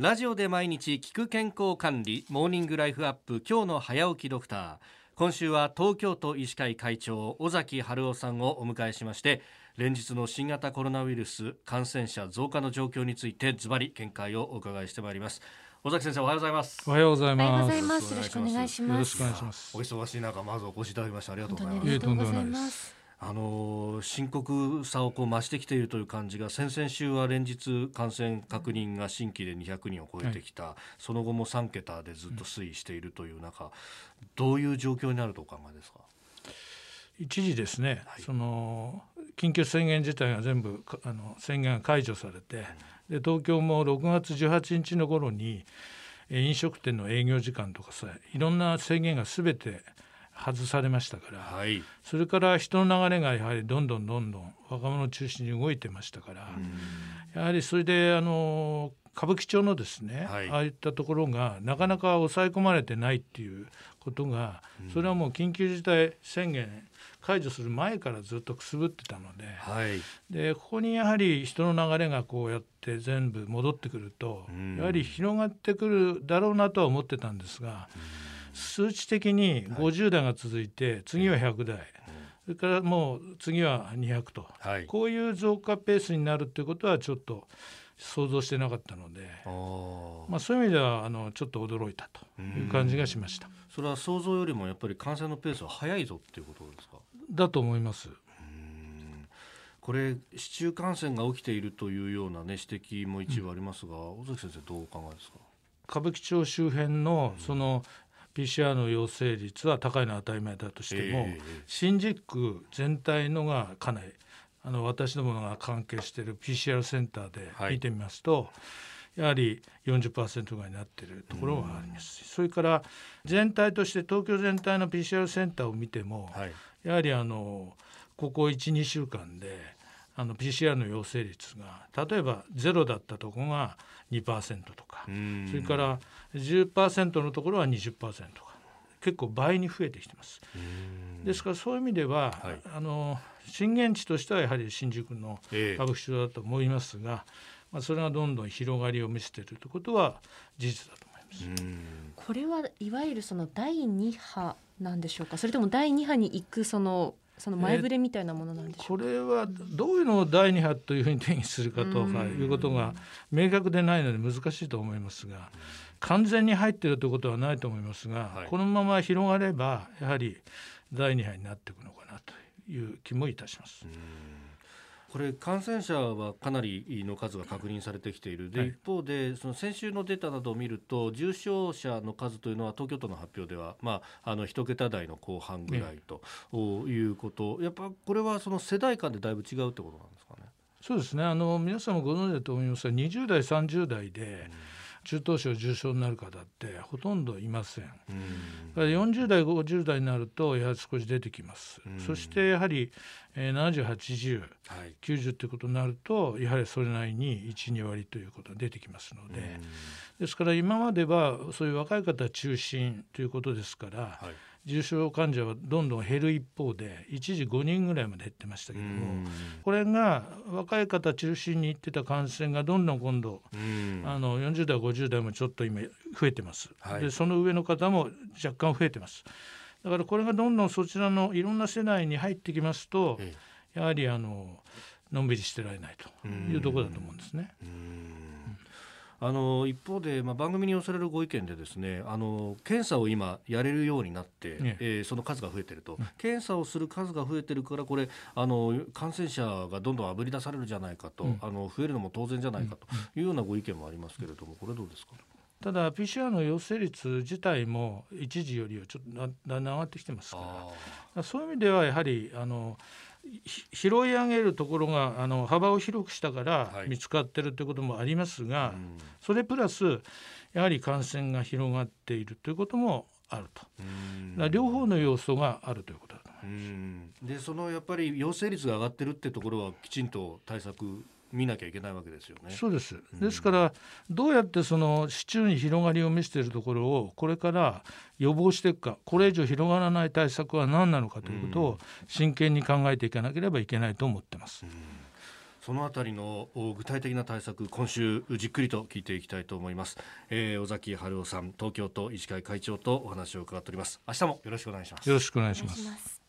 ラジオで毎日聞く健康管理モーニングライフアップ今日の早起きドクター今週は東京都医師会会長尾崎春夫さんをお迎えしまして連日の新型コロナウイルス感染者増加の状況についてズバリ見解をお伺いしてまいります尾崎先生おはようございますおはようございおはようます。ございます。よろしくお願いします。よろしくお願いしますお。忙しい中まずお越しいただきましてありがとうございますあの深刻さをこう増してきているという感じが先々週は連日感染確認が新規で200人を超えてきた、その後も3桁でずっと推移しているという中、どういう状況になるとお考えですか？一時ですね、はい。その緊急宣言自体が全部かあの宣言が解除されて、で東京も6月18日の頃にえー飲食店の営業時間とかさいろんな制限がすべて外されましたから、はい。それから人の流れがやはりどんどんどんどん若者を中心に動いてましたから、やはりそれであの歌舞伎町のですね、はい。ああいったところがなかなか抑え込まれてないっていうことが、それはもう緊急事態宣言解除する前からずっとくすぶってたのではい。でここにやはり人の流れがこうやって全部戻ってくると、うん。やはり広がってくるだろうなとは思ってたんですが、数値的に50代が続いて、次は100代、それからもう次は200と。はい。こういう増加ペースになるということはちょっと想像してなかったので、まあ、そういう意味ではあのちょっと驚いたという感じがしました。それは想像よりもやっぱり感染のペースは早いぞっていうことですか？だと思います。これ市中感染が起きているというようなね指摘も一部ありますが、尾崎先生どうお考えですか？歌舞伎町周辺のその PCR の陽性率は高いのは当たり前だとしても、ええ。新宿区全体のがかなりあの私どもが関係している PCR センターではい。見てみますと、やはり40%ぐらいになっているところはあります。し、それから全体として東京全体の PCR センターを見ても、はい。やはりあのここ12週間であの PCR の陽性率が例えばゼロだったところが2%とか、うんそれから10%のところは20%とか結構倍に増えてきてます。ですからそういう意味では、はいあの震源地としてはやはり新宿のええ歌舞伎町だと思いますが、まあ、それがどんどん広がりを見せているということは事実だと思います。うんこれはいわゆるその第二波なんでしょうか？それとも第二波に行くそのその前触れみたいなものなんでしょうか？これはどういうのを第二波というふうに定義するかとかいうことが明確でないので難しいと思いますが完全に入っているということはないと思いますが、はいこのまま広がればやはり第二波になっていくのかなという気もいたします。これ感染者はかなりの数が確認されてきている。で、はい。一方でその先週のデータなどを見ると重症者の数というのは東京都の発表では、まあ、あの一桁台の後半ぐらいということ、やっぱこれはその世代間でだいぶ違うってことなんですかね？そうですね。あの皆さんもご存知だと思いますが20代30代で中等症重症になる方ってほとんどいません。だから40代50代になるとやはり少し出てきます、うん。そしてやはり、えー、7080はい。90ということになるとやはりそれなりに12割ということが出てきますので、ですから今まではそういう若い方中心ということですから、はい重症患者はどんどん減る一方で一時5人ぐらいまで減ってましたけども、これが若い方中心にいってた感染がどんどん今度うん。あの40代50代もちょっと今増えてます、はい。でその上の方も若干増えてます。だからこれがどんどんそちらのいろんな世代に入ってきますとえやはりあののんびりしてられないというところだと思うんですね。あの一方で、まあ、番組に寄せられるご意見でですねあの検査を今やれるようになって、ええ。ーその数が増えてると、検査をする数が増えてるからこれあの感染者がどんどんあぶり出されるじゃないかと、うん。あの増えるのも当然じゃないかというようなご意見もありますけれどもこれどうですか？ただ PCR の陽性率自体も一時よりはちょっとだだんだん上がってきてますから。そういう意味ではやはりあのひ拾い上げるところがあの幅を広くしたからはい。見つかってるということもありますが、うん。それプラスやはり感染が広がっているということもあると。両方の要素があるということだと思います。うん。でそのやっぱり陽性率が上がってるってところはきちんと対策見なきゃいけないわけですよね。そうです。ですからどうやってその市中に広がりを見せているところをこれから予防していくか、これ以上広がらない対策は何なのかということを真剣に考えていかなければいけないと思ってます。そのあたりの具体的な対策今週じっくりと聞いていきたいと思います、えー、尾崎春夫さん東京都医師会会長とお話を伺っております。明日もよろしくお願いします。よろしくお願いします